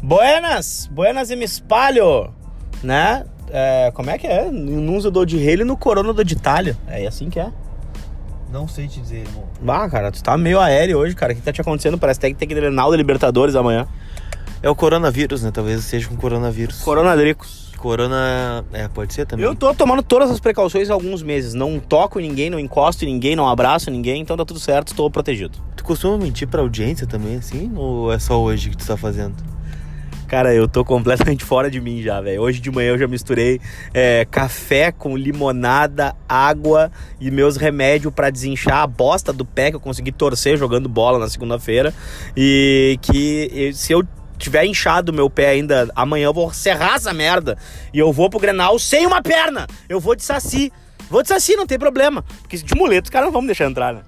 Buenas, buenas e me espalho, né? É, como é que é? Num usa do de rei e no corona do de Itália. É assim que é. Não sei te dizer, irmão. Bah, cara, tu tá meio aéreo hoje, cara. O que tá te acontecendo? Parece que tem que ter que Grenal da Libertadores amanhã. É o coronavírus, né? Talvez seja com coronavírus. Coronadricos. Corona. É, pode ser também. Eu tô tomando todas as precauções há alguns meses. Não toco ninguém, não encosto em ninguém, não abraço ninguém, então tá tudo certo, estou protegido. Tu costuma mentir pra audiência também, assim? Ou é só hoje que tu tá fazendo? Cara, eu tô completamente fora de mim já, velho. Hoje de manhã eu já misturei é, café com limonada, água e meus remédios para desinchar a bosta do pé que eu consegui torcer jogando bola na segunda-feira. E que se eu tiver inchado meu pé ainda amanhã, eu vou serrar essa merda. E eu vou pro Grenal sem uma perna. Eu vou de saci. Vou de saci, não tem problema. Porque de muleta os caras não vão me deixar entrar, né?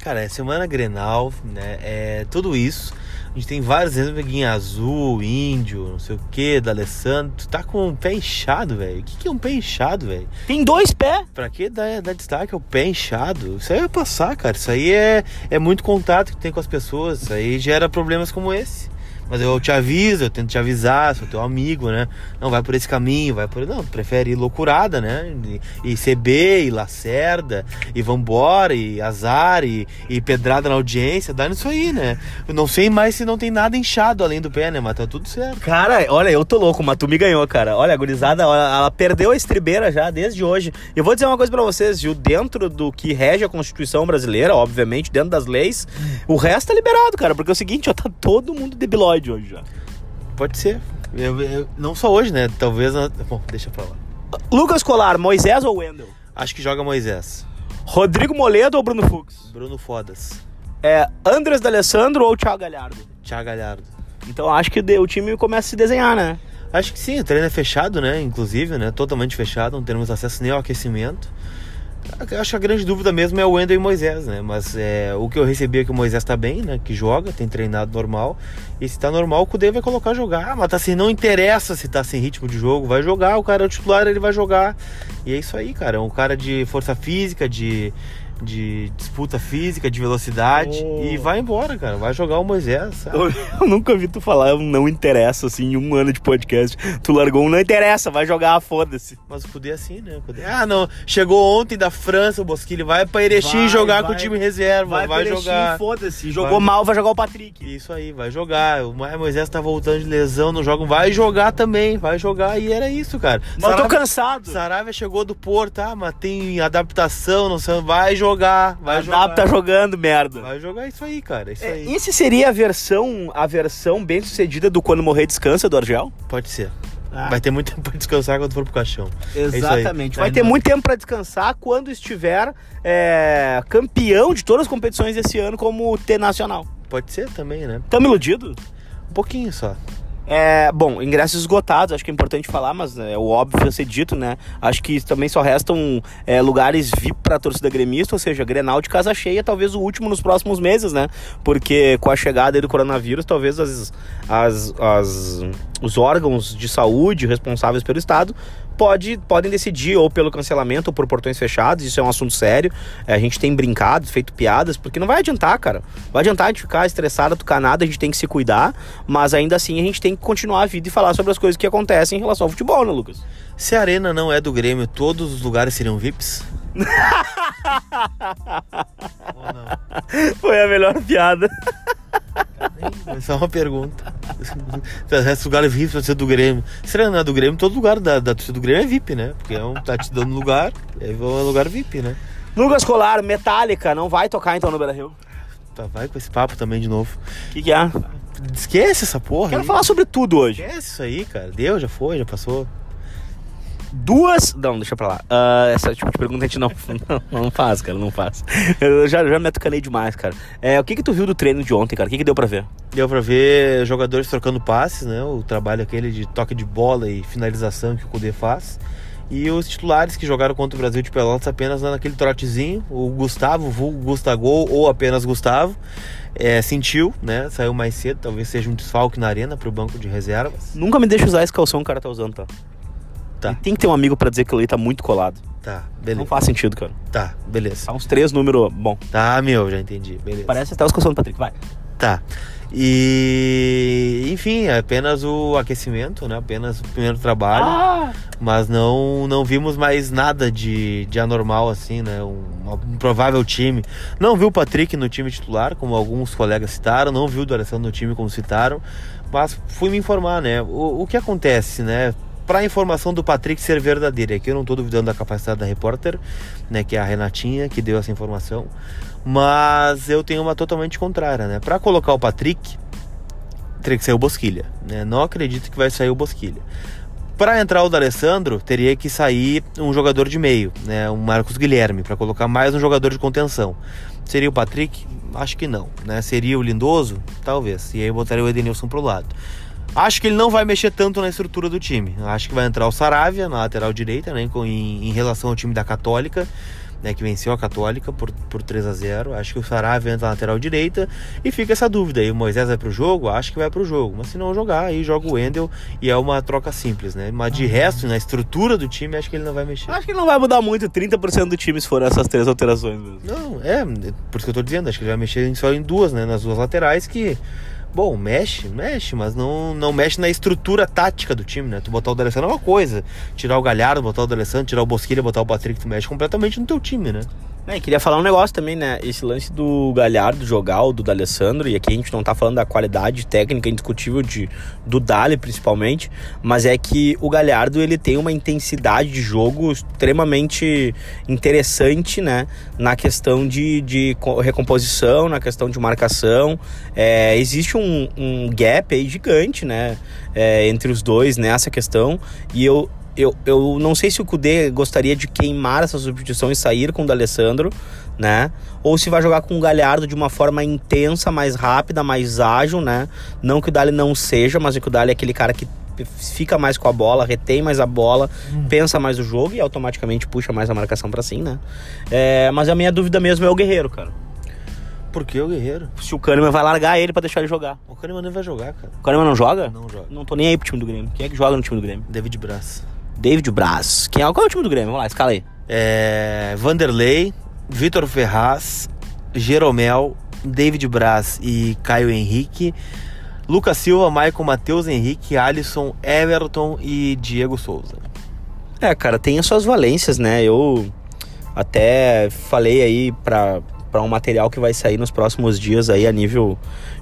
Cara, é semana Grenal, né? É tudo isso. A gente tem vários exemplos em azul, índio, não sei o que, da Alessandro. Tu tá com um pé inchado, velho. O que, que é um pé inchado, velho? Tem dois pés. Pra que dar, dar destaque ao pé inchado? Isso aí vai passar, cara. Isso aí é, é muito contato que tem com as pessoas. Isso aí gera problemas como esse. Mas eu te aviso, eu tento te avisar, sou teu amigo, né? Não vai por esse caminho, vai por. Não, prefere ir loucurada, né? E, e CB, e Lacerda, e vambora, e azar, e, e pedrada na audiência, dá nisso aí, né? Eu não sei mais se não tem nada inchado além do pé, né? Mas tá tudo certo. Cara, olha, eu tô louco, mas tu me ganhou, cara. Olha, a gurizada, ela, perdeu a estribeira já desde hoje. Eu vou dizer uma coisa para vocês, viu? Dentro do que rege a Constituição brasileira, obviamente, dentro das leis, o resto é liberado, cara. Porque é o seguinte, já tá todo mundo debilóide hoje já. Pode ser. Eu, eu, não só hoje, né? Talvez. Bom, deixa pra lá. Lucas Colar, Moisés ou Wendel? Acho que joga Moisés. Rodrigo Moledo ou Bruno Fux? Bruno Fodas. É Andres D'Alessandro ou Thiago Galhardo? Thiago Galhardo. Então acho que o time começa a se desenhar, né? Acho que sim, o treino é fechado, né? Inclusive, né? Totalmente fechado, não temos acesso nem ao aquecimento. Acho que a grande dúvida mesmo é o Wendel e Moisés, né? Mas é, o que eu recebi é que o Moisés tá bem, né? Que joga, tem treinado normal. E se tá normal, o Cudê vai colocar jogar. Ah, mas assim, não interessa se tá sem ritmo de jogo, vai jogar. O cara é o titular, ele vai jogar. E é isso aí, cara. É um cara de força física, de de disputa física, de velocidade oh. e vai embora, cara. Vai jogar o Moisés. Sabe? Eu nunca vi tu falar não interessa assim em um ano de podcast. Tu largou um não interessa, vai jogar, foda-se. Mas podia assim, né? Podia... Ah, não. Chegou ontem da França o Bosquilha, vai pra Erechim jogar vai, com o time reserva, vai, vai jogar. foda-se. Jogou vai... mal, vai jogar o Patrick. Isso aí, vai jogar. O Moisés tá voltando de lesão, não joga, vai jogar também, vai jogar e era isso, cara. Mas tô cansado. Saravia chegou do Porto, ah, mas tem adaptação, não sei, vai jogar jogar, vai jogar. tá jogando merda. Vai jogar isso aí, cara, isso é, aí. Esse seria a versão, a versão bem sucedida do quando morrer descansa do Argel? Pode ser. Ah. Vai ter muito tempo pra descansar quando for pro caixão. É Exatamente. É Vai ter muito tempo para descansar quando estiver é, campeão de todas as competições desse ano como T Nacional. Pode ser também, né? Tamo iludido? Um pouquinho só. É, bom, ingressos esgotados, acho que é importante falar, mas é o óbvio a ser dito, né? Acho que também só restam é, lugares VIP para torcida gremista, ou seja, Grenal de casa cheia, talvez o último nos próximos meses, né? Porque com a chegada do coronavírus, talvez as, as, as, os órgãos de saúde responsáveis pelo Estado pode, podem decidir ou pelo cancelamento ou por portões fechados, isso é um assunto sério. É, a gente tem brincado, feito piadas, porque não vai adiantar, cara. Vai adiantar a gente ficar estressado, tocar nada, a gente tem que se cuidar, mas ainda assim a gente tem que continuar a vida e falar sobre as coisas que acontecem em relação ao futebol, né, Lucas? Se a arena não é do Grêmio, todos os lugares seriam VIPs? Foi a melhor piada. É só uma pergunta. Esse lugar é VIP, ser do Grêmio. Será que não é do Grêmio? Todo lugar da, da torcida do Grêmio é VIP, né? Porque é um, tá te dando lugar, é um lugar VIP, né? Lucas Colar, Metallica, não vai tocar então no Beira Rio? Tá, vai com esse papo também de novo. O que, que é? Esquece essa porra. Quero aí. falar sobre tudo hoje. Esquece isso aí, cara. Deu, já foi, já passou duas. Não, deixa pra lá. Uh, essa tipo de pergunta a gente não, não, não, faz, cara, não faz. Eu já, já me atucanei demais, cara. É, o que que tu viu do treino de ontem, cara? O que que deu pra ver? Deu pra ver jogadores trocando passes, né? O trabalho aquele de toque de bola e finalização que o Kudê faz. E os titulares que jogaram contra o Brasil de Pelotas apenas naquele trotezinho. O Gustavo, o Gustavo ou apenas Gustavo. É, sentiu, né? Saiu mais cedo, talvez seja um desfalque na arena pro banco de reservas. Nunca me deixa usar esse calção que o cara tá usando, tá? Tá. E tem que ter um amigo pra dizer que o ali tá muito colado. Tá, Não beleza. faz sentido, cara. Tá, beleza. Tá uns três números. Bom, Tá, meu, já entendi. Beleza. parece até os calções do Patrick. Vai. Tá. E enfim, é apenas o aquecimento, né? Apenas o primeiro trabalho. Ah! Mas não, não vimos mais nada de, de anormal, assim, né? Um, um provável time. Não viu o Patrick no time titular, como alguns colegas citaram, não viu o D'Alessandro no time, como citaram, mas fui me informar, né? O, o que acontece, né? Para a informação do Patrick ser verdadeira, aqui eu não estou duvidando da capacidade da repórter, né? Que é a Renatinha, que deu essa informação, mas eu tenho uma totalmente contrária, né? Para colocar o Patrick, teria que sair o Bosquilha, né? Não acredito que vai sair o Bosquilha. Para entrar o D'Alessandro, teria que sair um jogador de meio, né? Um Marcos Guilherme, para colocar mais um jogador de contenção. Seria o Patrick? Acho que não, né? Seria o Lindoso? Talvez. E aí eu botaria o Edenilson pro lado. Acho que ele não vai mexer tanto na estrutura do time. Acho que vai entrar o Saravia na lateral direita, né? Em, em relação ao time da Católica, né? Que venceu a Católica por, por 3 a 0 Acho que o Saravia entra na lateral direita e fica essa dúvida. aí o Moisés vai pro jogo? Acho que vai pro jogo. Mas se não jogar, aí joga o Wendel e é uma troca simples, né? Mas de resto, na estrutura do time, acho que ele não vai mexer. Acho que não vai mudar muito. 30% do time se for essas três alterações mesmo. Não, é, por isso que eu tô dizendo, acho que ele vai mexer só em duas, né? Nas duas laterais que. Bom, mexe, mexe, mas não, não mexe na estrutura tática do time, né? Tu botar o D'Alessandro é uma coisa. Tirar o Galhardo, botar o D'Alessandro, tirar o Bosquilha, botar o Patrick, tu mexe completamente no teu time, né? É, queria falar um negócio também, né? Esse lance do Galhardo jogar, o do D'Alessandro, e aqui a gente não tá falando da qualidade técnica indiscutível de, do Dali, principalmente, mas é que o Galhardo, ele tem uma intensidade de jogo extremamente interessante, né? Na questão de, de co- recomposição, na questão de marcação. É, existe um, um gap aí gigante, né? É, entre os dois nessa questão, e eu, eu, eu não sei se o Kudê gostaria de queimar essa substituição e sair com o D'Alessandro, né? Ou se vai jogar com o Galhardo de uma forma intensa, mais rápida, mais ágil, né? Não que o Dali não seja, mas é que o Dali é aquele cara que fica mais com a bola, retém mais a bola, pensa mais o jogo e automaticamente puxa mais a marcação pra cima, né? É, mas a minha dúvida mesmo é o Guerreiro, cara. Por que o Guerreiro? Se o Kahneman vai largar ele pra deixar ele jogar. O Kahneman nem vai jogar, cara. O Kahneman não joga? Não joga. Não tô nem aí pro time do Grêmio. Quem é que joga no time do Grêmio? David Braz. David Braz. Quem é, qual é o time do Grêmio? Vamos lá, escala aí. É, Vanderlei, Vitor Ferraz, Jeromel, David Braz e Caio Henrique, Lucas Silva, Maicon Matheus Henrique, Alisson, Everton e Diego Souza. É, cara, tem as suas valências, né? Eu até falei aí pra, pra um material que vai sair nos próximos dias aí a nível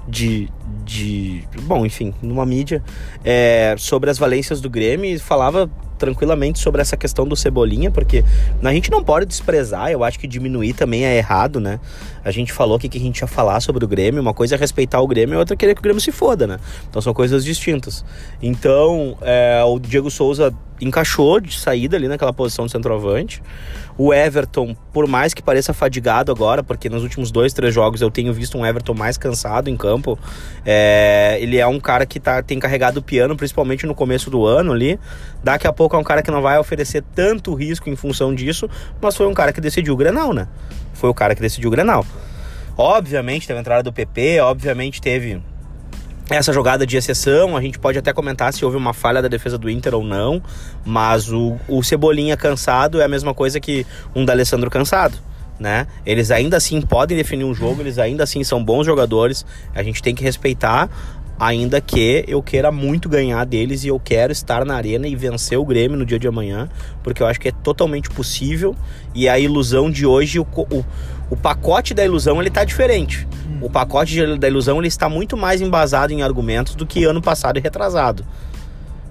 de. de bom, enfim, numa mídia, é, sobre as valências do Grêmio e falava tranquilamente sobre essa questão do Cebolinha, porque a gente não pode desprezar, eu acho que diminuir também é errado, né? A gente falou aqui que a gente ia falar sobre o Grêmio, uma coisa é respeitar o Grêmio e outra é querer que o Grêmio se foda, né? Então são coisas distintas. Então, é, o Diego Souza encaixou de saída ali naquela posição de centroavante. O Everton, por mais que pareça fadigado agora, porque nos últimos dois, três jogos eu tenho visto um Everton mais cansado em campo, é, ele é um cara que tá, tem carregado o piano, principalmente no começo do ano ali. Daqui a pouco é um cara que não vai oferecer tanto risco em função disso, mas foi um cara que decidiu o Grenal, né? Foi o cara que decidiu o Grenal. Obviamente teve a entrada do PP, obviamente teve essa jogada de exceção, a gente pode até comentar se houve uma falha da defesa do Inter ou não, mas o, o Cebolinha cansado é a mesma coisa que um D'Alessandro cansado, né? Eles ainda assim podem definir um jogo, eles ainda assim são bons jogadores, a gente tem que respeitar, ainda que eu queira muito ganhar deles e eu quero estar na arena e vencer o Grêmio no dia de amanhã, porque eu acho que é totalmente possível e a ilusão de hoje, o, o, o pacote da ilusão ele tá diferente. O pacote de- da ilusão ele está muito mais embasado em argumentos do que ano passado e retrasado.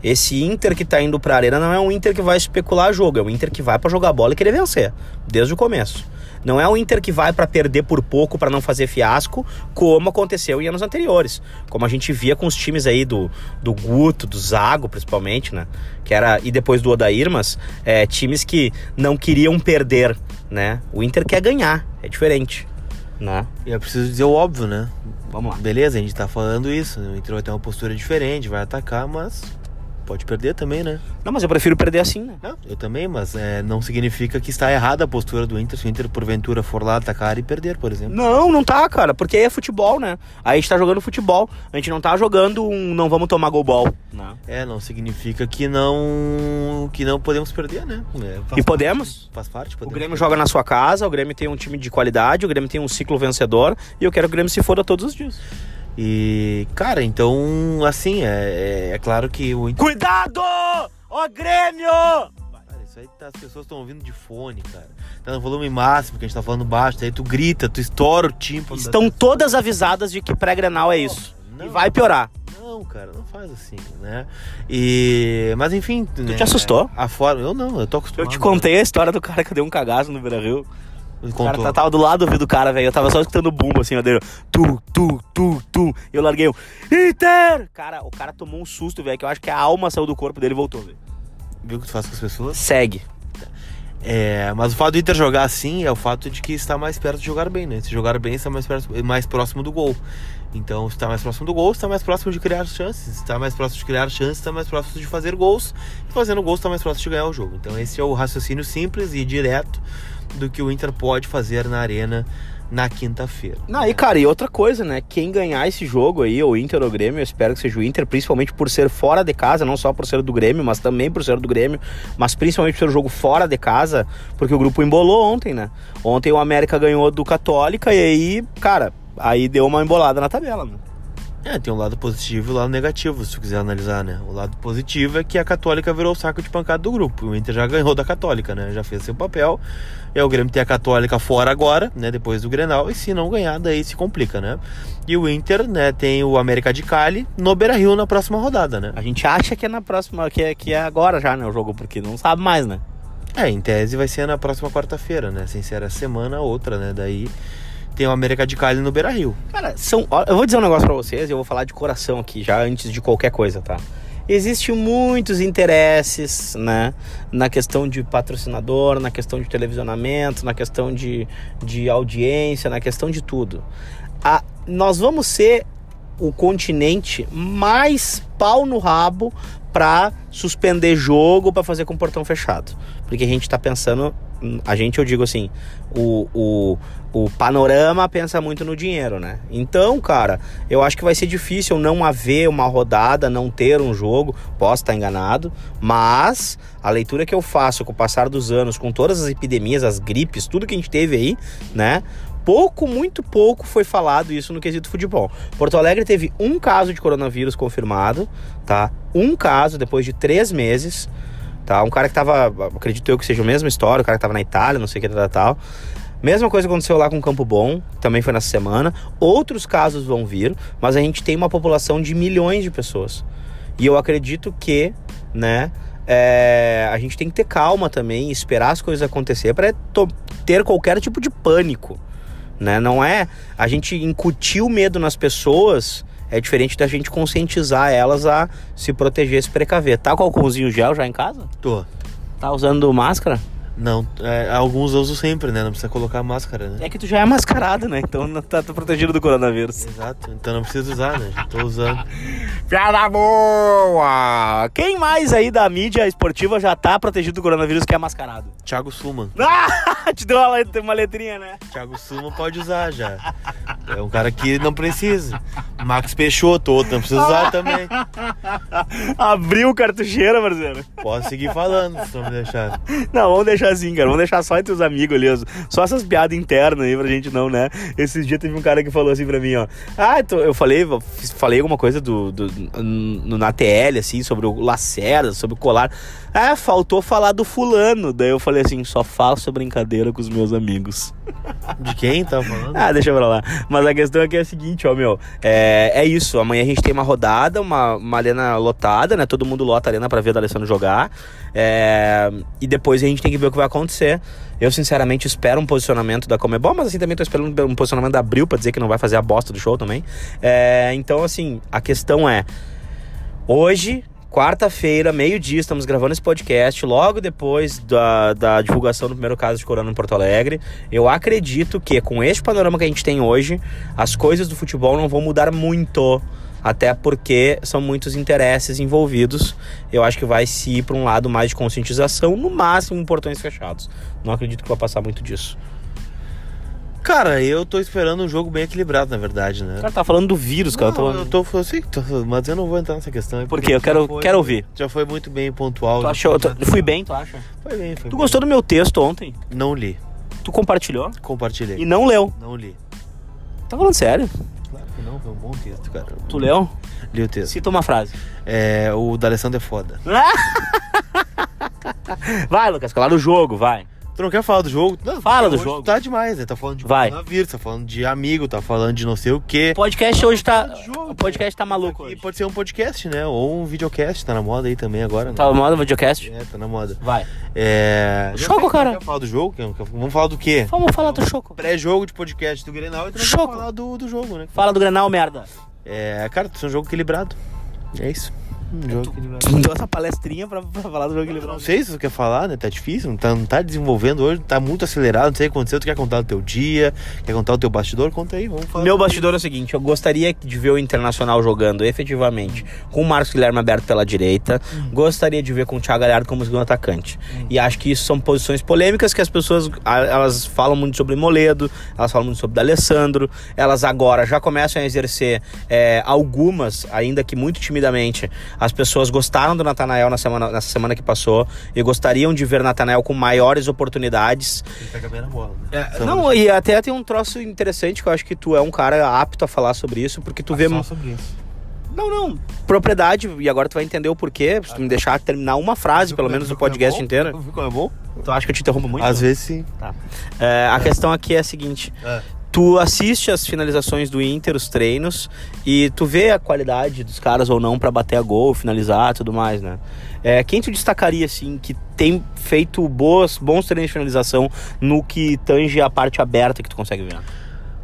Esse Inter que tá indo pra arena não é um Inter que vai especular jogo, é um Inter que vai pra jogar bola e querer vencer, desde o começo. Não é um Inter que vai pra perder por pouco, pra não fazer fiasco, como aconteceu em anos anteriores. Como a gente via com os times aí do, do Guto, do Zago, principalmente, né? Que era, e depois do Odair, mas é, times que não queriam perder, né? O Inter quer ganhar, é diferente, né? E é preciso dizer o óbvio, né? Vamos lá. Beleza, a gente tá falando isso. né? O Inter vai ter uma postura diferente, vai atacar, mas pode perder também, né? Não, mas eu prefiro perder assim, né? Não, eu também, mas é, não significa que está errada a postura do Inter se o Inter porventura for lá atacar e perder, por exemplo. Não, não tá, cara, porque aí é futebol, né? Aí a gente tá jogando futebol, a gente não tá jogando um não vamos tomar gol ball. Não. É, não significa que não que não podemos perder, né? É, E podemos? parte, faz parte. O Podemos Grêmio joga na sua casa, o Grêmio tem um time de qualidade, o Grêmio tem um ciclo vencedor e eu quero que o Grêmio se foda todos os dias. E, cara, então, assim, é, é, é claro que o. Cuidado! Ó Grêmio! Cara, isso aí tá- as pessoas estão ouvindo de fone, cara. Tá no volume máximo, que a gente tá falando baixo, daí tu grita, tu estoura o tímpano. Estão todas avisadas de que pré-grenal é isso. Não. E vai piorar. Não, cara, não faz assim, né? E. Mas enfim. Tu te assustou? A forma. Eu não, eu tô Eu acostumado. te contei a história do cara que deu um cagaço no Beira Rio. Me O cara contou. tava do lado do ouvido do cara, velho. Eu tava só escutando o bumbo assim, ó, dele. Tu, tu, tu, tu. E eu larguei um. Inter! Cara, o cara tomou um susto, velho, que eu acho que a alma saiu do corpo dele e voltou, velho. Viu o que tu faz com as pessoas? Segue. É, mas o fato do Inter jogar assim é o fato de que está mais perto de jogar bem, né? Se jogar bem, está mais, perto, mais próximo do gol. Então, se está mais próximo do gol, está mais próximo de criar chances. Se está mais próximo de criar chances, está mais próximo de fazer gols. E fazendo gols, está mais próximo de ganhar o jogo. Então, esse é o raciocínio simples e direto do que o Inter pode fazer na arena na quinta-feira. Não, e cara, e outra coisa, né? Quem ganhar esse jogo aí, ou Inter ou Grêmio, eu espero que seja o Inter, principalmente por ser fora de casa, não só por ser do Grêmio, mas também por ser do Grêmio, mas principalmente por ser o jogo fora de casa, porque o grupo embolou ontem, né? Ontem o América ganhou do Católica e aí, cara, aí deu uma embolada na tabela, né? É, tem um lado positivo e um lado negativo, se tu quiser analisar, né? O lado positivo é que a Católica virou o saco de pancada do grupo. O Inter já ganhou da Católica, né? Já fez seu papel. E o Grêmio tem a Católica fora agora, né? Depois do Grenal. E se não ganhar, daí se complica, né? E o Inter, né? Tem o América de Cali no Beira-Rio na próxima rodada, né? A gente acha que é na próxima, que é, que é agora já, né, o jogo, porque não sabe mais, né? É, em tese vai ser na próxima quarta-feira, né? Sem ser a semana, outra, né? Daí tem o América de Cali no Beira-Rio. Cara, são, eu vou dizer um negócio pra vocês, eu vou falar de coração aqui, já antes de qualquer coisa, tá? Existem muitos interesses, né? Na questão de patrocinador, na questão de televisionamento, na questão de, de audiência, na questão de tudo. A, nós vamos ser o continente mais pau no rabo pra suspender jogo, pra fazer com portão fechado. Porque a gente tá pensando, a gente eu digo assim, o, o, o panorama pensa muito no dinheiro, né? Então, cara, eu acho que vai ser difícil não haver uma rodada, não ter um jogo, posso estar enganado, mas a leitura que eu faço com o passar dos anos, com todas as epidemias, as gripes, tudo que a gente teve aí, né? pouco, muito pouco foi falado isso no quesito futebol. Porto Alegre teve um caso de coronavírus confirmado, tá? Um caso depois de três meses, tá? Um cara que tava, acredito eu que seja a mesma história, o cara que tava na Itália, não sei o que tal, tal. Mesma coisa aconteceu lá com Campo Bom, também foi nessa semana. Outros casos vão vir, mas a gente tem uma população de milhões de pessoas. E eu acredito que, né, é, a gente tem que ter calma também, esperar as coisas acontecer para ter qualquer tipo de pânico né? Não é a gente incutir o medo nas pessoas, é diferente da gente conscientizar elas a se proteger, se precaver. Tá com álcoolzinho gel já em casa? Tô. Tá usando máscara? Não, é, alguns eu uso sempre, né? Não precisa colocar máscara, né? É que tu já é mascarado, né? Então não tá, tá protegido do coronavírus. Exato, então não precisa usar, né? Já tô usando. Piada boa! Quem mais aí da mídia esportiva já tá protegido do coronavírus que é mascarado? Thiago Suman. Ah! Te deu uma, uma letrinha, né? Thiago Suman pode usar já. É um cara que não precisa. Max Peixoto, outro não precisa usar também. Abriu cartucheira, Marcelo. Posso seguir falando, se não me deixar. Não, vamos deixar assim, cara. Vamos deixar só entre os amigos ali. Só essas piadas internas aí pra gente não, né? Esses dias teve um cara que falou assim pra mim, ó. Ah, tô- eu falei, falei alguma coisa do, do- no, na TL, assim, sobre o Lacerda, sobre o colar. Ah, faltou falar do fulano. Daí eu falei assim, só faço brincadeira com os meus amigos. De quem tá falando? Ah, deixa pra lá. Mas a questão aqui é a seguinte, ó, meu. É, é isso. Amanhã a gente tem uma rodada, uma, uma arena lotada, né? Todo mundo lota a arena pra ver o D'Alessandro jogar. É, e depois a gente tem que ver o que vai acontecer. Eu, sinceramente, espero um posicionamento da Comebol, mas assim também tô esperando um posicionamento da Abril pra dizer que não vai fazer a bosta do show também. É, então, assim, a questão é. Hoje, quarta-feira, meio-dia, estamos gravando esse podcast, logo depois da, da divulgação do primeiro caso de corona em Porto Alegre. Eu acredito que com este panorama que a gente tem hoje, as coisas do futebol não vão mudar muito até porque são muitos interesses envolvidos. Eu acho que vai se ir para um lado mais de conscientização, no máximo em portões fechados. Não acredito que vai passar muito disso. Cara, eu tô esperando um jogo bem equilibrado, na verdade, né? O cara tá falando do vírus, cara. Não, eu eu tô, eu sei que tô, mas eu não vou entrar nessa questão. Por porque quê? Eu quero- foi- quero ouvir. Já foi muito bem pontual. Tu já achou, tu- fui bem, tu acha? Foi bem, foi Tu bem. gostou do meu texto ontem? Não li. Tu compartilhou? Compartilhei. E não leu. Não li. Tá falando sério? Claro que não, foi um bom texto, cara. Tu leu? Li o texto. Cita uma frase. É, o da Alessandro é foda. Vai, Lucas, falar do jogo, vai. Tu não quer falar do jogo? Não, Fala do jogo. Tá demais, né? Tá falando de Vai. coronavírus, tá falando de amigo, tá falando de não sei o quê. O podcast hoje tá. jogo, O podcast tá maluco. E Hoje. pode ser um podcast, né? Ou um videocast, tá na moda aí também agora. né? Tá moda videocast? É, tá na moda. Vai. É. não Choco, sei, cara. Quer falar do jogo? Quer- quer- Vamos falar do quê? Vamos falar do Choco. Pré-jogo de podcast do Grenal e tu não Choco. falar do, do jogo, né? Fala do Grenal, merda. É, cara, tu é um jogo equilibrado. É isso. Um jogo. Tu me deu essa palestrinha pra, pra falar do jogo Não equilibrado. sei se tu quer falar, né? Tá difícil, não tá, não tá desenvolvendo hoje, tá muito acelerado, não sei o que aconteceu. Tu quer contar o teu dia, quer contar o teu bastidor? Conta aí, vamos falar. Meu bastidor é o seguinte, eu gostaria de ver o Internacional jogando efetivamente com o Marcos Guilherme aberto pela direita, gostaria de ver com o Thiago Galhardo como segundo atacante. E acho que isso são posições polêmicas que as pessoas elas falam muito sobre Moledo, elas falam muito sobre D'Alessandro, elas agora já começam a exercer é, algumas, ainda que muito timidamente, as pessoas gostaram do Natanael na semana, nessa semana que passou e gostariam de ver Natanael com maiores oportunidades. Ele pega bem na bola. né? É, não, e até tem um troço interessante que eu acho que tu é um cara apto a falar sobre isso, porque tu vê. Só sobre isso. Não, não. Propriedade, e agora tu vai entender o porquê. Se tu me deixar terminar uma frase, pelo menos, do podcast inteiro. Viu como é bom? Tu acha que eu te interrompo muito? Às vezes sim. É, a questão aqui é a seguinte: tu assiste as finalizações do Inter, os treinos, e tu vê a qualidade dos caras ou não pra bater a gol, finalizar tudo mais, né? É, quem tu destacaria, assim, que tem feito boas, bons treinos de finalização no que tange a parte aberta que tu consegue ver?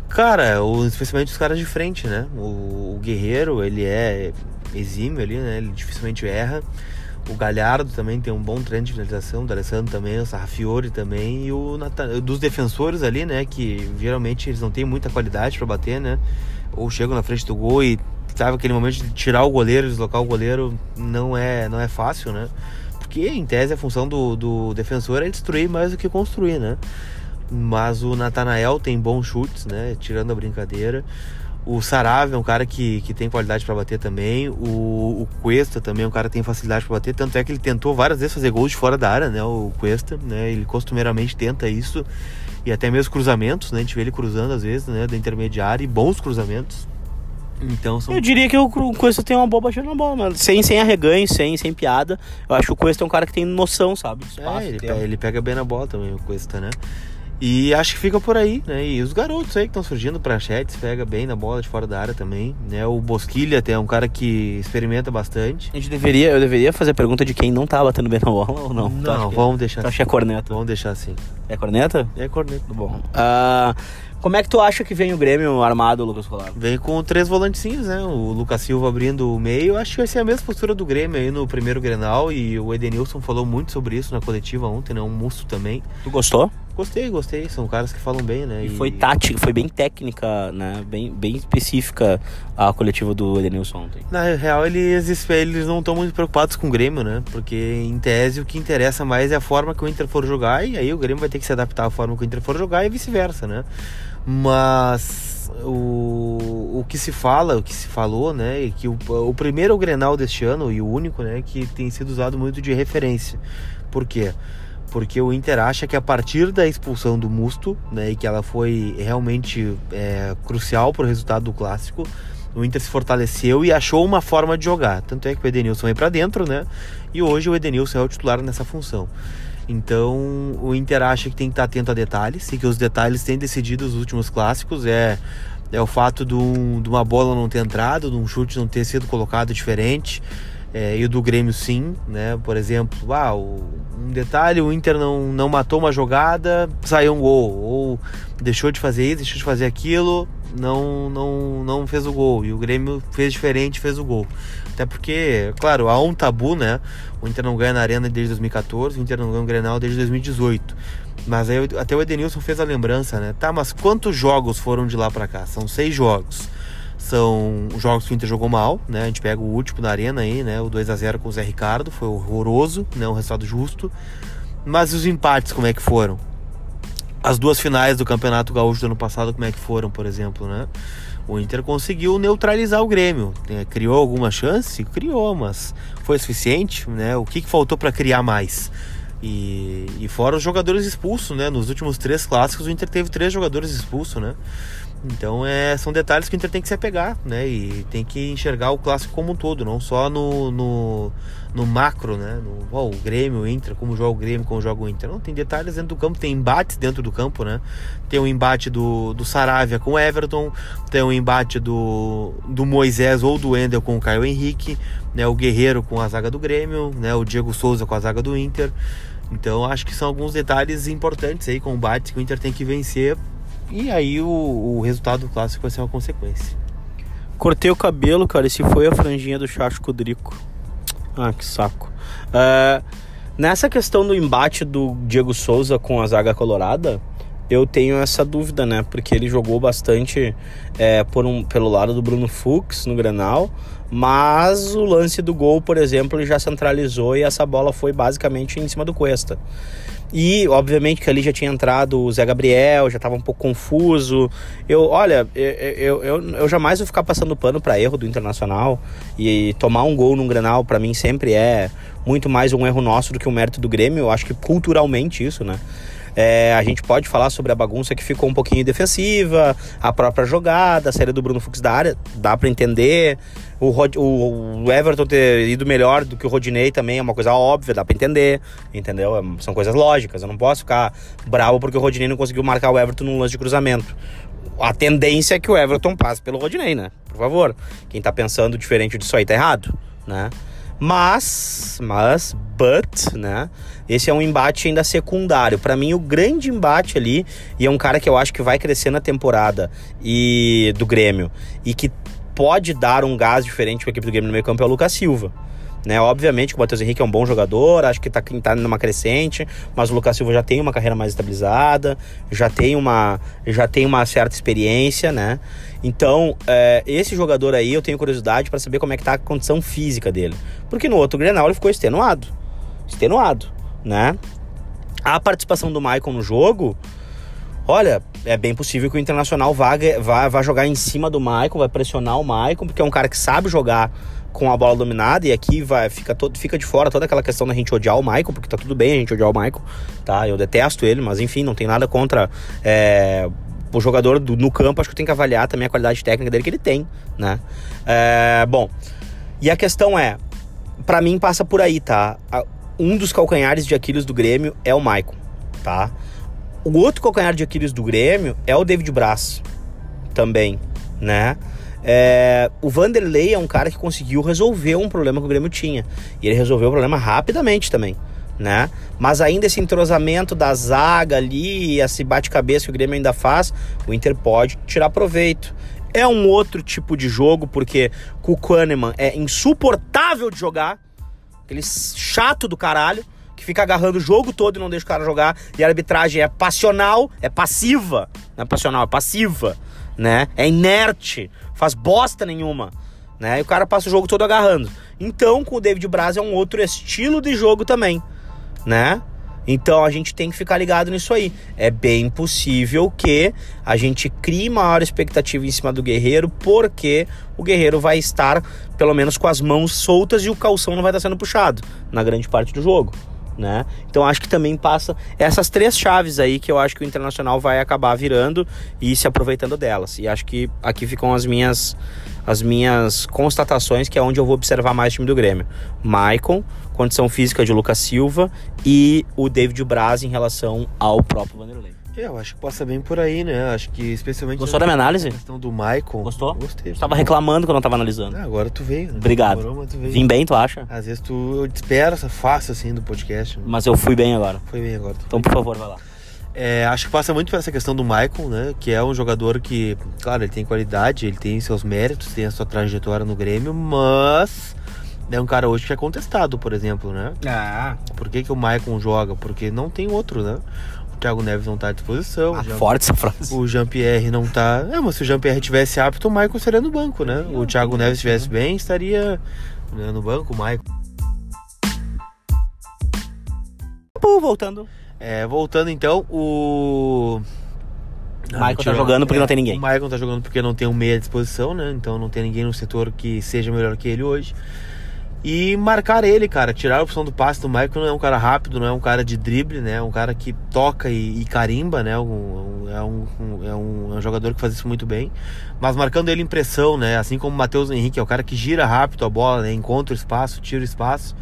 Cara, o- especialmente os caras de frente, né? O, o Guerreiro, ele é exímio ali, né? Ele dificilmente erra. O Galhardo também tem um bom treino de finalização, o D'Alessandro também, o Sarrafiore também, e o Natan- dos defensores ali, né? Que geralmente eles não têm muita qualidade para bater, né? Ou chegam na frente do gol e sabe aquele momento de tirar o goleiro, deslocar o goleiro, não é, não é fácil, né? Porque em tese a função do, do defensor é destruir mais do que construir, né? Mas o Natanael tem bons chutes, né? Tirando a brincadeira. O Sarave é um cara que, que tem qualidade para bater também. O, o Cuesta também é um cara que tem facilidade para bater. Tanto é que ele tentou várias vezes fazer gols de fora da área, né? O Cuesta, né? Ele costumeiramente tenta isso. E até mesmo cruzamentos, né? A gente vê ele cruzando às vezes, né? Da intermediária e bons cruzamentos. Então são Eu diria que o Cuesta tem uma boa batida na bola, mano. Sem, sem arreganho, sem, sem piada. Eu acho que o Cuesta é um cara que tem noção, sabe? do espaço, É, ele, tempo. pe- ele pega bem na bola também, o Cuesta, né? E acho que fica por aí, né? E os garotos aí que estão surgindo, Prachetes pega bem na bola de fora da área também, né? O Bosquilha até é um cara que experimenta bastante. A gente deveria, eu deveria fazer a pergunta de quem não tá batendo bem na bola ou não? Não, que- vamos deixar assim. acha que é corneta? Vamos deixar assim. É corneta? É corneta. Bom. Ah, como é que tu acha que vem o Grêmio armado, Lucas Colado? Vem com três volantezinhos, né? O Lucas Silva abrindo o meio. Acho que vai ser a mesma postura do Grêmio aí no primeiro Grenal. E o Edenilson falou muito sobre isso na coletiva ontem, né? Um musto também. Tu gostou? Gostei, gostei. São caras que falam bem, né? E foi tática, foi bem técnica, né? Bem, bem específica a coletiva do Edenilson ontem. Na real, eles, eles não estão muito preocupados com o Grêmio, né? Porque, em tese, o que interessa mais é a forma que o Inter for jogar. E aí o Grêmio vai ter que se adaptar à forma que o Inter for jogar e vice-versa, né? Mas o, o que se fala, o que se falou, né? É que o, o primeiro Grenal deste ano, e o único, né? Que tem sido usado muito de referência. Por quê? Porque o Inter acha que a partir da expulsão do Musto, né? E que ela foi realmente é, crucial para o resultado do Clássico o Inter se fortaleceu e achou uma forma de jogar. Tanto é que o Edenilson veio para dentro, né? E hoje o Edenilson é o titular nessa função. Então o Inter acha que tem que estar atento a detalhes e que os detalhes têm decidido os últimos clássicos. É, é o fato de, um- de uma bola não ter entrado, de um chute não ter sido colocado diferente. É, e o do Grêmio sim, né? Por exemplo, ah, o- um detalhe, o Inter não, não matou uma jogada, saiu um gol. Ou deixou de fazer isso, deixou de fazer aquilo, não, não, não fez o gol. E o Grêmio fez diferente, fez o gol. Até porque, claro, há um tabu, né? O Inter não ganha na Arena desde 2014, o Inter não ganha o Grenal desde 2018. Mas aí até o Edenilson fez a lembrança, né? Tá, mas quantos jogos foram de lá pra cá? São seis jogos. São jogos que o Inter jogou mal, né? A gente pega o último da arena aí, né? O 2 a 0 com o Zé Ricardo, foi horroroso, né? Um resultado justo. Mas os empates como é que foram? As duas finais do Campeonato Gaúcho do ano passado como é que foram, por exemplo, né? O Inter conseguiu neutralizar o Grêmio. Criou alguma chance? Criou, mas foi suficiente, né? O que, que faltou para criar mais? E, e fora os jogadores expulsos, né? Nos últimos três clássicos o Inter teve três jogadores expulsos, né? Então é, são detalhes que o Inter tem que se apegar, né? E tem que enxergar o clássico como um todo, não só no, no, no macro, né? No, oh, o Grêmio, o Inter, como joga o Grêmio, como joga o Inter. Não, tem detalhes dentro do campo, tem embates dentro do campo, né? Tem o um embate do, do Saravia com o Everton, tem o um embate do, do Moisés ou do Endel com o Caio Henrique, né? O Guerreiro com a zaga do Grêmio, né? O Diego Souza com a zaga do Inter. Então acho que são alguns detalhes importantes aí, combates que o Inter tem que vencer e aí o, o resultado clássico vai ser uma consequência. Cortei o cabelo, cara, e se foi a franjinha do Chacho Codrico. Ah, que saco. Uh, nessa questão do embate do Diego Souza com a zaga colorada, eu tenho essa dúvida, né? Porque ele jogou bastante é, por um, pelo lado do Bruno Fux no Granal, mas o lance do gol, por exemplo, ele já centralizou e essa bola foi basicamente em cima do Cuesta. E, obviamente, que ali já tinha entrado o Zé Gabriel, já estava um pouco confuso. Eu, olha, eu, eu, eu, jamais vou ficar passando pano para erro do Internacional. E tomar um gol num Granal, para mim, sempre é muito mais um erro nosso do que um mérito do Grêmio. Eu acho que culturalmente isso, né? É, a gente pode falar sobre a bagunça que ficou um pouquinho defensiva, a própria jogada, a saída do Bruno Fux da área, dá para entender. O, Rod, o, o, Everton ter ido melhor do que o Rodinei também é uma coisa óbvia, dá para entender, entendeu? É, são coisas lógicas. Eu não posso ficar bravo porque o Rodinei não conseguiu marcar o Everton num lance de cruzamento. A tendência é que o Everton passe pelo Rodinei, né? Por favor. Quem tá pensando diferente disso aí tá errado, né? Mas, mas, but, né? Esse é um embate ainda secundário. Para mim, o grande embate ali, e é um cara que eu acho que vai crescer na temporada e do Grêmio, e que pode dar um gás diferente para a equipe do Grêmio no meio campo é o Lucas Silva. Né? Obviamente que o Matheus Henrique é um bom jogador, acho que está tá numa crescente, mas o Lucas Silva já tem uma carreira mais estabilizada, já tem uma, já tem uma certa experiência, né? Então, é, esse jogador aí eu tenho curiosidade para saber como é que tá a condição física dele. Porque no outro Grenal ele ficou extenuado. Extenuado, né? A participação do Maicon no jogo, olha, é bem possível que o Internacional vá, vá, vá jogar em cima do Maicon, vai pressionar o Maicon, porque é um cara que sabe jogar com a bola dominada e aqui vai fica todo fica de fora toda aquela questão da gente odiar o Michael, porque tá tudo bem a gente odiar o Michael, tá? Eu detesto ele, mas enfim, não tem nada contra é, o jogador do, no campo, acho que tem que avaliar também a qualidade técnica dele que ele tem, né? É, bom, e a questão é, para mim passa por aí, tá? Um dos calcanhares de Aquiles do Grêmio é o Michael, tá? O outro calcanhar de Aquiles do Grêmio é o David Braz, também, né? É, o Vanderlei é um cara que conseguiu resolver um problema que o Grêmio tinha. E ele resolveu o problema rapidamente também. Né? Mas ainda esse entrosamento da zaga ali, esse bate-cabeça que o Grêmio ainda faz, o Inter pode tirar proveito. É um outro tipo de jogo, porque o Kahneman é insuportável de jogar, aquele chato do caralho, que fica agarrando o jogo todo e não deixa o cara jogar, e a arbitragem é passional, é passiva, não é passional, é passiva, né? É inerte faz bosta nenhuma, né? E o cara passa o jogo todo agarrando. Então, com o David Braz é um outro estilo de jogo também, né? Então a gente tem que ficar ligado nisso aí. É bem possível que a gente crie maior expectativa em cima do guerreiro, porque o guerreiro vai estar pelo menos com as mãos soltas e o calção não vai estar sendo puxado na grande parte do jogo né? Então acho que também passa essas três chaves aí que eu acho que o Internacional vai acabar virando e se aproveitando delas. E acho que aqui ficam as minhas as minhas constatações, que é onde eu vou observar mais o time do Grêmio. Maicon, condição física de Lucas Silva e o David Braz em relação ao próprio Vanderlei. É, eu acho que passa bem por aí, né? Acho que especialmente. Gostou da minha análise? A questão do Michael. Gostou? Gostei. Estava reclamando quando eu tava analisando. Ah, agora tu veio, né? Obrigado. Demorou, tu veio. Vim bem, tu acha? Às vezes tu eu te espero fácil assim do podcast. Né? Mas eu fui bem agora. Foi bem agora. Então, por favor, vai lá. É, acho que passa muito por essa questão do Michael, né? Que é um jogador que, claro, ele tem qualidade, ele tem seus méritos, tem a sua trajetória no Grêmio, mas é um cara hoje que é contestado, por exemplo, né? Ah. Por que, que o Michael joga? Porque não tem outro, né? Thiago Neves não tá à disposição. Ah, Jean- forte essa frase. O Jean-Pierre não tá. É, mas se o Jean-Pierre tivesse apto, o Michael estaria no banco, né? O Thiago Neves estivesse bem, estaria né, no banco, o Michael. Pô, voltando. É, voltando então, o. O Michael tá jogando porque não tem ninguém. O Michael tá jogando porque não tem um meia à disposição, né? Então não tem ninguém no setor que seja melhor que ele hoje. E marcar ele, cara, tirar a opção do passe do Michael não é um cara rápido, não é um cara de drible, né? É um cara que toca e, e carimba, né? Um- um- é, um, é, um, é um jogador que faz isso muito bem. Mas marcando ele em pressão, né? Assim como o Matheus Henrique, é o cara que gira rápido a bola, né? Encontra o espaço, tira o espaço.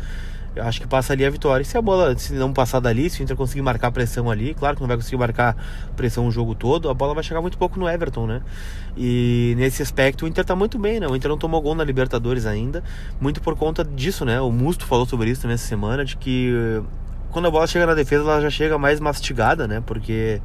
Eu acho que passaria a vitória. E se a bola, se não passar dali, se o Inter conseguir marcar pressão ali, claro que não vai conseguir marcar pressão o jogo todo, a bola vai chegar muito pouco no Everton, né? E nesse aspecto o Inter tá muito bem, né? O Inter não tomou gol na Libertadores ainda, muito por conta disso, né? O Musto falou sobre isso nessa semana, de que eh, quando a bola chega na defesa, ela já chega mais mastigada, né? Porque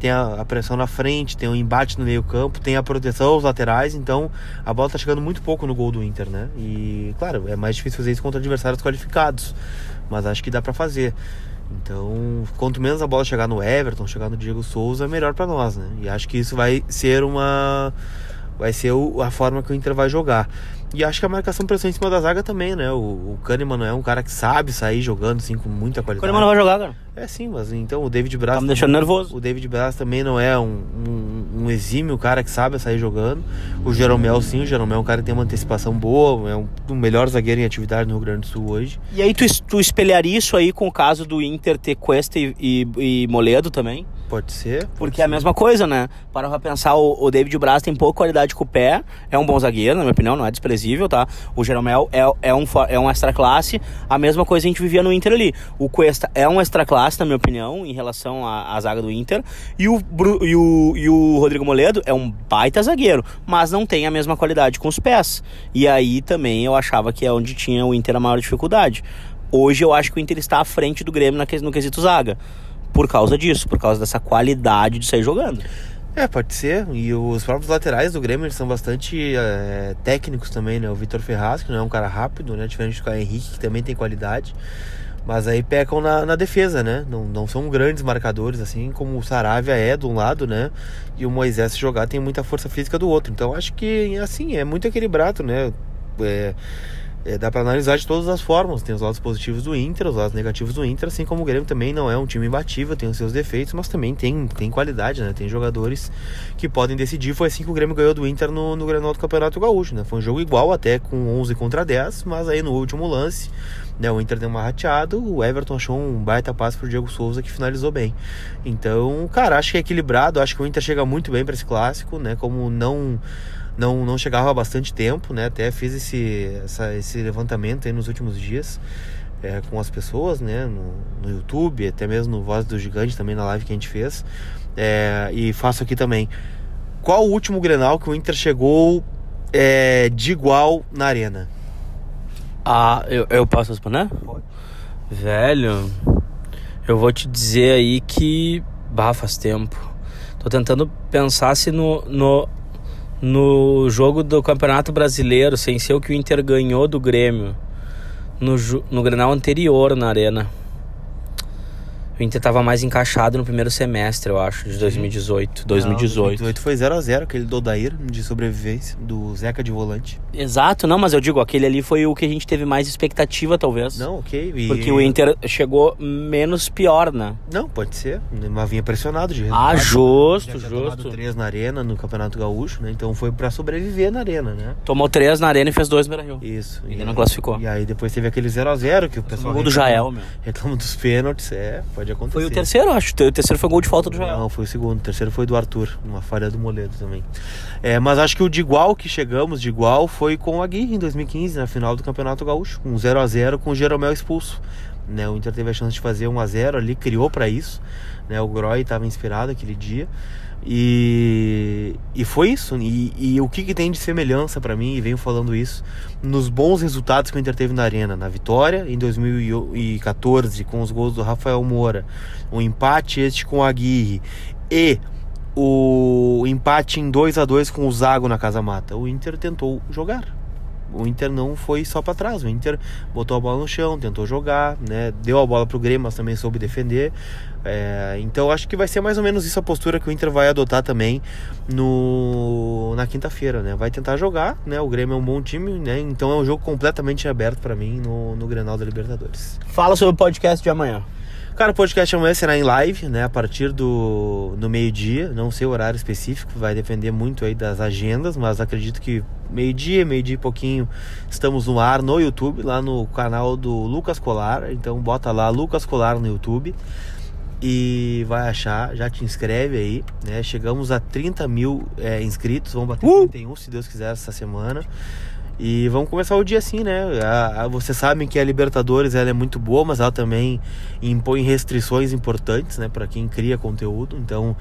tem a, a pressão na frente, tem o embate no meio campo, tem a proteção aos laterais, então a bola tá chegando muito pouco no gol do Inter, né? E claro, é mais difícil fazer isso contra adversários qualificados, mas acho que dá pra fazer. Então, quanto menos a bola chegar no Everton, chegar no Diego Souza, melhor pra nós, né? E acho que isso vai ser uma vai ser o- a forma que o Inter vai jogar. E acho que a marcação pressão em cima da zaga também, né? O, o Kahneman não é um cara que sabe sair jogando assim com muita O qualidade. Kahneman não vai jogar, cara. É sim, mas então o David Braz. Tá me deixando nervoso. O David Braz também não é um, um, um exímio cara que sabe sair jogando. O Jeromel sim, o Jeromel é um cara que tem uma antecipação boa, é um, um melhor zagueiro em atividade no Rio Grande do Sul hoje. E aí tu, tu espelharia isso aí com o caso do Inter ter Cuesta e, e, e Moledo também? Pode ser. pode Porque é a ser. mesma coisa, né? Para pra pensar, o, o David Braz tem pouca qualidade com o pé, é um bom zagueiro, na minha opinião, não é desprezível, tá? O Jeromel é, é, um, é um extra classe, a mesma coisa a gente vivia no Inter ali. O Cuesta é um extra classe, na minha opinião, em relação à, à zaga do Inter, e o, Bru- e, o, e o Rodrigo Moledo é um baita zagueiro, mas não tem a mesma qualidade com os pés. E aí também eu achava que é onde tinha o Inter a maior dificuldade. Hoje eu acho que o Inter está à frente do Grêmio no quesito zaga. Por causa disso, por causa dessa qualidade de sair jogando. É, pode ser. E os próprios laterais do Grêmio são bastante é, técnicos também, né? O Vitor Ferraz, que não é um cara rápido, né? Diferente do Henrique, que também tem qualidade. Mas aí pecam na, na defesa, né? Não, não são grandes marcadores, assim como o Saravia é de um lado, né? E o Moisés jogar tem muita força física do outro. Então acho que, assim, é muito equilibrado, né? É, é, dá pra analisar de todas as formas. Tem os lados positivos do Inter, os lados negativos do Inter, assim como o Grêmio também não é um time imbatível, tem os seus defeitos, mas também tem, tem qualidade, né? Tem jogadores que podem decidir. Foi assim que o Grêmio ganhou do Inter no, no Grenal do Campeonato Gaúcho, né? Foi um jogo igual, até com 11 contra 10, mas aí no último lance, né? O Inter deu uma rateada, o Everton achou um baita passe pro Diego Souza que finalizou bem. Então, cara, acho que é equilibrado, acho que o Inter chega muito bem para esse clássico, né? Como não não, não chegava há bastante tempo, né? Até fiz esse, essa, esse levantamento aí nos últimos dias é, com as pessoas, né? No, no YouTube, até mesmo no Voz do Gigante, também na live que a gente fez. É, e faço aqui também. Qual o último Grenal que o Inter chegou é, de igual na arena? Ah, eu, eu posso responder? Pode. Velho, eu vou te dizer aí que. Bah, faz tempo. Tô tentando pensar se no, no, no jogo do Campeonato Brasileiro, sem ser o que o Inter ganhou do Grêmio, no, no Grenal anterior na Arena. O Inter tava mais encaixado no primeiro semestre, eu acho, de 2018. 2018. 2018 foi 0x0, aquele do Odair de sobrevivência, do Zeca de volante. Exato, não, mas eu digo, aquele ali foi o que a gente teve mais expectativa, talvez. Não, ok. e- Porque o Inter chegou menos pior, né? Não, pode ser. Mas vinha pressionado de Ah, resultado. justo, Já tinha justo. três na arena no Campeonato Gaúcho, né? Então foi pra sobreviver na arena, né? Tomou três na arena e fez dois no Beira-Rio. Isso. E não classificou. E aí depois teve aquele 0x0 que o O pessoal gol do Jael, meu. Reclama dos pênaltis, é, pode acontecer. Foi o terceiro, acho. O terceiro foi gol de falta do Jael. Não, foi o segundo. O terceiro foi do Arthur, uma falha do Moledo também. É, mas acho que o de igual que chegamos, de igual, foi com o Aguirre em 2015, na final do Campeonato Gaúcho. Um 0x0 com o Jeromel expulso. Né, o Inter teve a chance de fazer 1x0 ali, criou para isso. Né, o Groy estava inspirado aquele dia. E, e foi isso. E, e o que, que tem de semelhança para mim, e venho falando isso, nos bons resultados que o Inter teve na Arena. Na vitória em 2014, com os gols do Rafael Moura, o empate este com o Aguirre e o empate em 2 a 2 com o Zago na Casa Mata. O Inter tentou jogar. O Inter não foi só para trás. O Inter botou a bola no chão, tentou jogar, né? Deu a bola pro Grêmio, mas também soube defender. É, então acho que vai ser mais ou menos isso a postura que o Inter vai adotar também no na quinta-feira, né? Vai tentar jogar, né? O Grêmio é um bom time, né? Então é um jogo completamente aberto para mim no, no Grenal da Libertadores. Fala sobre o podcast de amanhã. Cara, o podcast amanhã será em live, né? A partir do, do meio-dia. Não sei o horário específico, vai depender muito aí das agendas, mas acredito que meio-dia, meio-dia e pouquinho, estamos no ar no YouTube, lá no canal do Lucas Colar. Então bota lá Lucas Colar no YouTube e vai achar, já te inscreve aí, né? Chegamos a 30 mil é, inscritos, vamos bater uh! 31 se Deus quiser essa semana. E vamos começar o dia assim, né? Vocês sabem que a Libertadores ela é muito boa, mas ela também impõe restrições importantes, né? Para quem cria conteúdo. Então,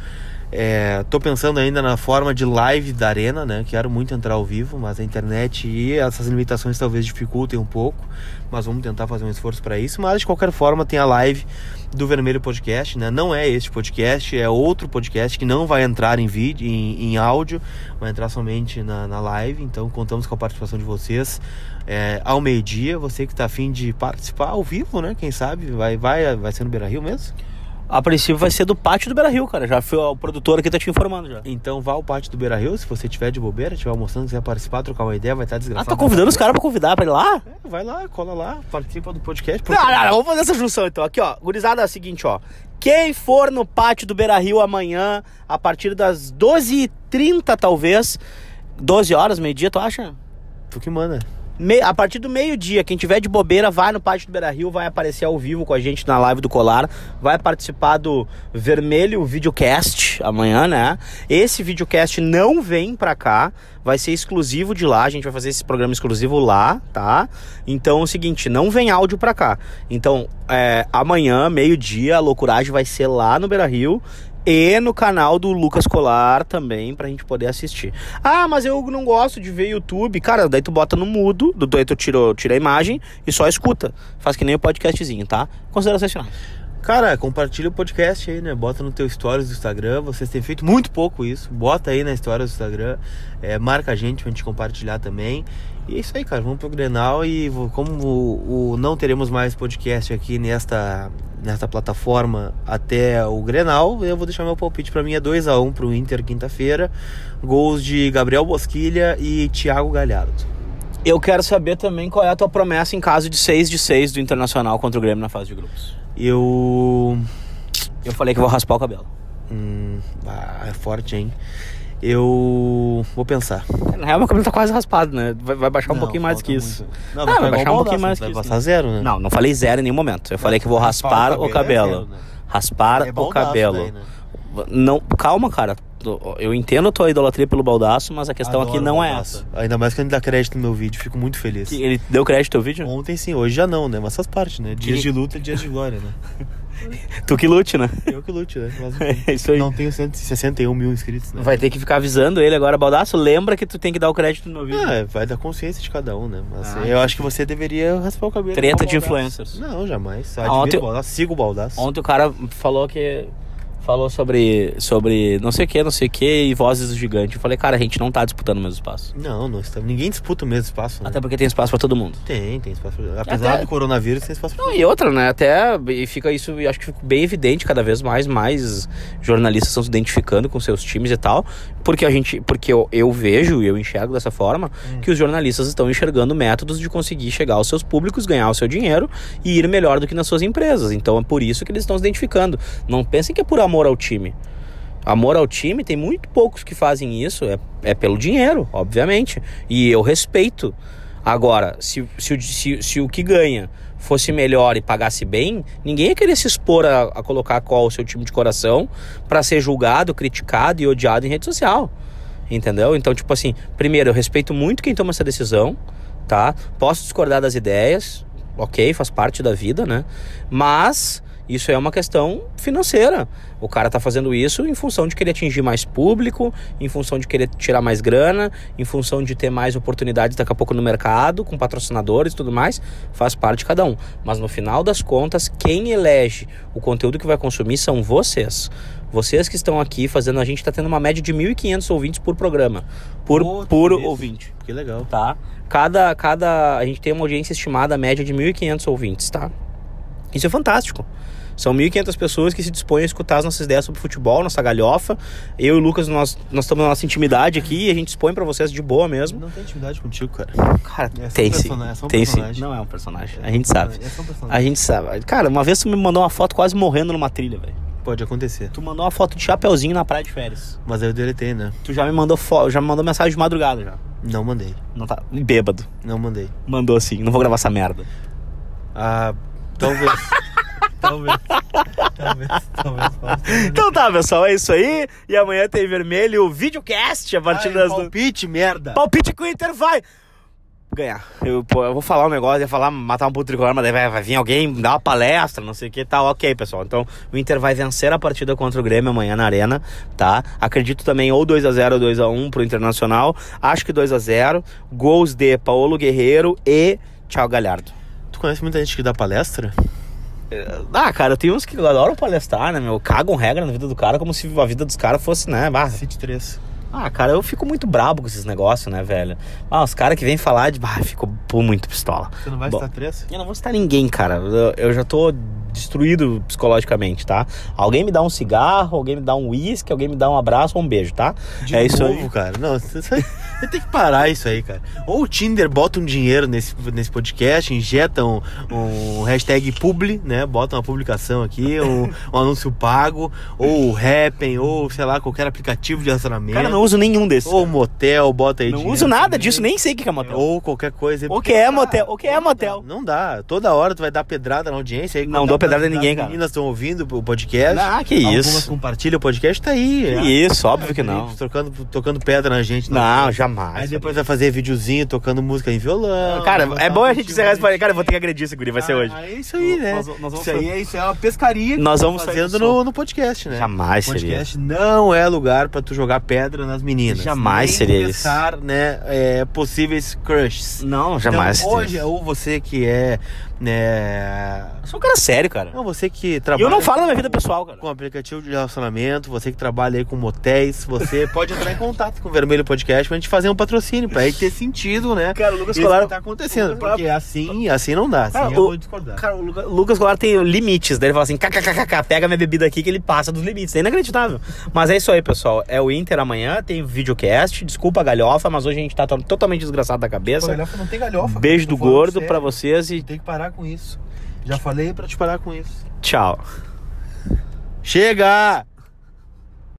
é, tô pensando ainda na forma de live da arena, né? Quero muito entrar ao vivo, mas a internet e essas limitações talvez dificultem um pouco. Mas vamos tentar fazer um esforço para isso. Mas de qualquer forma, tem a live do Vermelho Podcast, né? Não é este podcast, é outro podcast que não vai entrar em vídeo, em, em áudio, vai entrar somente na, na live. Então contamos com a participação de vocês é, ao meio-dia. Você que está afim de participar ao vivo, né? Quem sabe vai, vai, vai ser no Beira Rio mesmo? A princípio vai ser do pátio do Beira Rio, cara. Já foi o produtor aqui tá te informando já. Então vá ao pátio do Beira Rio, se você tiver de bobeira, estiver almoçando, quiser participar, trocar uma ideia, vai estar desgraçado. Ah, tá convidando os caras pra convidar pra ir lá? É, vai lá, cola lá, participa do podcast. Não, não, não, vamos fazer essa junção então. Aqui, ó. Gurizada, é o seguinte, ó. Quem for no pátio do Beira Rio amanhã, a partir das 12h30, talvez. 12 horas, meio-dia, tu acha? Tu que manda a partir do meio-dia, quem tiver de bobeira, vai no Pátio do Beira Rio, vai aparecer ao vivo com a gente na live do Colar, vai participar do Vermelho Videocast amanhã, né? Esse videocast não vem pra cá, vai ser exclusivo de lá, a gente vai fazer esse programa exclusivo lá, tá? Então é o seguinte, não vem áudio pra cá. Então, é, amanhã, meio-dia, a loucuragem vai ser lá no Beira Rio e no canal do Lucas Colar também pra gente poder assistir. Ah, mas eu não gosto de ver YouTube. Cara, daí tu bota no mudo, daí tu tira, tira a imagem e só escuta. Faz que nem o podcastzinho, tá? Considerações finais. Cara, compartilha o podcast aí, né? Bota no teu stories do Instagram. Vocês têm feito muito pouco isso. Bota aí na história do Instagram. É, marca a gente pra gente compartilhar também. E é isso aí, cara. Vamos pro Grenal e como o, o, não teremos mais podcast aqui nesta, nesta plataforma até o Grenal, eu vou deixar meu palpite para mim é 2 a 1 pro Inter quinta-feira. Gols de Gabriel Bosquilha e Thiago Galhardo. Eu quero saber também qual é a tua promessa em caso de 6 de 6 do Internacional contra o Grêmio na fase de grupos. Eu eu falei que vou raspar o cabelo. Hum, ah, é forte, hein? Eu vou pensar. Na real, meu cabelo tá quase raspado, né? Vai, vai baixar não, um pouquinho mais que isso. Muito. Não, não, vai baixar um pouquinho mais que isso. Vai passar zero, né? Não, não falei zero em nenhum momento. Eu falei que vou raspar, o cabelo. O cabelo. É zero, né? Raspar é o cabelo. Daí, né? Não, calma, cara. Eu entendo a tua idolatria pelo baldaço, mas a questão Adoro aqui não é essa. Ainda mais que ele dá crédito no meu vídeo, fico muito feliz. Que ele deu crédito no vídeo? Ontem sim, hoje já não, né? Mas faz parte, né? Dias que... de luta, dias de glória, né? tu que lute, né? Eu que lute, né? Mas, é isso aí. Não tenho 161 mil inscritos, né? Vai ter que ficar avisando ele agora, Baldaço. Lembra que tu tem que dar o crédito no vídeo. Ah, vai dar consciência de cada um, né? Mas ah, eu acho que você deveria raspar o cabelo. Treta de influencers. Não, jamais. Ah, ontem, o Baldaço, siga o Baldaço. Ontem o cara falou que falou sobre, sobre não sei o que, não sei o que e vozes do gigante. Eu falei, cara, a gente não tá disputando o mesmo espaço. Não, não está, ninguém disputa o mesmo espaço. Né? Até porque tem espaço para todo mundo. Tem, tem espaço pra, Apesar Até... do coronavírus, tem espaço pra não, E outra, né? Até e fica isso, acho que fica bem evidente cada vez mais, mais jornalistas estão se identificando com seus times e tal. Porque a gente, porque eu, eu vejo e eu enxergo dessa forma hum. que os jornalistas estão enxergando métodos de conseguir chegar aos seus públicos, ganhar o seu dinheiro e ir melhor do que nas suas empresas. Então é por isso que eles estão se identificando. Não pensem que é por amor ao time. Amor ao time, tem muito poucos que fazem isso, é, é pelo dinheiro, obviamente. E eu respeito. Agora, se, se, se, se o que ganha fosse melhor e pagasse bem, ninguém ia querer se expor a, a colocar qual o seu time de coração para ser julgado, criticado e odiado em rede social. Entendeu? Então, tipo assim, primeiro, eu respeito muito quem toma essa decisão, tá? Posso discordar das ideias, ok, faz parte da vida, né? Mas Isso é uma questão financeira. O cara tá fazendo isso em função de querer atingir mais público, em função de querer tirar mais grana, em função de ter mais oportunidades daqui a pouco no mercado, com patrocinadores e tudo mais. Faz parte de cada um. Mas no final das contas, quem elege o conteúdo que vai consumir são vocês. Vocês que estão aqui fazendo, a gente tá tendo uma média de 1.500 ouvintes por programa. Por, isso. ouvinte Que legal. tá? Cada, cada. A gente tem uma audiência estimada, média de 1.500 ouvintes, tá? Isso é fantástico. São 1.500 pessoas que se dispõem a escutar as nossas ideias sobre futebol, nossa galhofa. Eu e o Lucas, nós, nós estamos na nossa intimidade aqui e a gente expõe pra vocês de boa mesmo. Não tem intimidade contigo, cara. Cara, É só tem um sim. é só um tem sim. personagem. Não é um personagem. A gente sabe. É só um personagem. A gente sabe. Cara, uma vez tu me mandou uma foto quase morrendo numa trilha, velho. Pode acontecer. Tu mandou uma foto de chapeuzinho na praia de férias. Mas aí eu deletei, né? Tu já me mandou fo... já me mandou mensagem de madrugada já. Não mandei. Não tá. Bêbado. Não mandei. Mandou assim, não vou gravar essa merda. Ah, talvez. talvez. Talvez. Talvez. possa. Então tá, pessoal, é isso aí. E amanhã tem vermelho videocast a partir Ai, das. palpite, merda. Palpite que o Inter vai ganhar. Eu, pô, eu vou falar um negócio, ia falar matar um puto tricolor, mas daí vai, vai vir alguém dar uma palestra, não sei o que tal. Ok, pessoal. Então o Inter vai vencer a partida contra o Grêmio amanhã na Arena, tá? Acredito também ou 2x0 ou 2x1 pro Internacional. Acho que 2x0. Gols de Paulo Guerreiro e Thiago Galhardo. Tu conhece muita gente que dá palestra? Ah, cara, tem uns que adoram palestrar, né, meu? Cagam regra na vida do cara como se a vida dos caras fosse, né? bah, City 3. Ah, cara, eu fico muito brabo com esses negócios, né, velho? Ah, os caras que vêm falar de. Ah, fico muito pistola. Você não vai Bom. estar 3? Eu não vou citar ninguém, cara. Eu, eu já tô destruído psicologicamente, tá? Alguém me dá um cigarro, alguém me dá um uísque, alguém me dá um abraço ou um beijo, tá? De é isso novo, aí. cara. Não, você, você tem que parar isso aí, cara. Ou o Tinder bota um dinheiro nesse, nesse podcast, injeta um, um hashtag publi, né? Bota uma publicação aqui, um, um anúncio pago, ou o Happn, ou sei lá, qualquer aplicativo de relacionamento. Cara, não uso nenhum desses. Ou motel, bota aí não uso nada também. disso, nem sei o que é motel. Ou qualquer coisa. O que é motel? O que é motel? Não dá. Toda hora tu vai dar pedrada na audiência. Aí, Não dou as- pedrada em as ninguém, cara. meninas estão ouvindo o podcast. Ah, que Algumas isso. compartilham o podcast, tá aí. Que é. isso, óbvio que não. Tocando, tocando pedra na gente. Não, Aí jamais. Depois vai fazer videozinho tocando música em violão. Cara, é bom a gente encerrar esse. Cara, eu vou ter que agredir esse guri, vai ser hoje. Ah, é isso aí, né? Nós- nós vamos isso, aí é, isso é uma pescaria que Nós vamos sair fazendo do no, no podcast, né? Jamais O seria. podcast não é lugar pra tu jogar pedra nas meninas. Jamais Nem seria começar, né, é, possíveis crushes. Não, jamais. Então, hoje, ou você que é, né... Eu sou um cara sério, cara. Não, você que E trabalha... eu não falo na minha vida pessoal, cara. com aplicativo de relacionamento, você que trabalha aí com motéis, você pode entrar em contato com o Vermelho Podcast pra gente fazer um patrocínio, pra aí ter sentido, né? Cara, o Lucas Colar- que tá acontecendo, porque assim, assim não dá, assim Cara, eu o- vou discordar. Cara, o Luca- Lucas Goulart tem limites. Daí ele fala assim: kkkk, pega minha bebida aqui que ele passa dos limites. É inacreditável. mas é isso aí, pessoal. É o Inter amanhã, tem videocast. Desculpa a galhofa, mas hoje a gente tá to- totalmente desgraçado da cabeça. galhofa não tem galhofa. Beijo do gordo pra vocês e Tem que parar com isso. Já falei pra te parar com isso. tchau. Chega!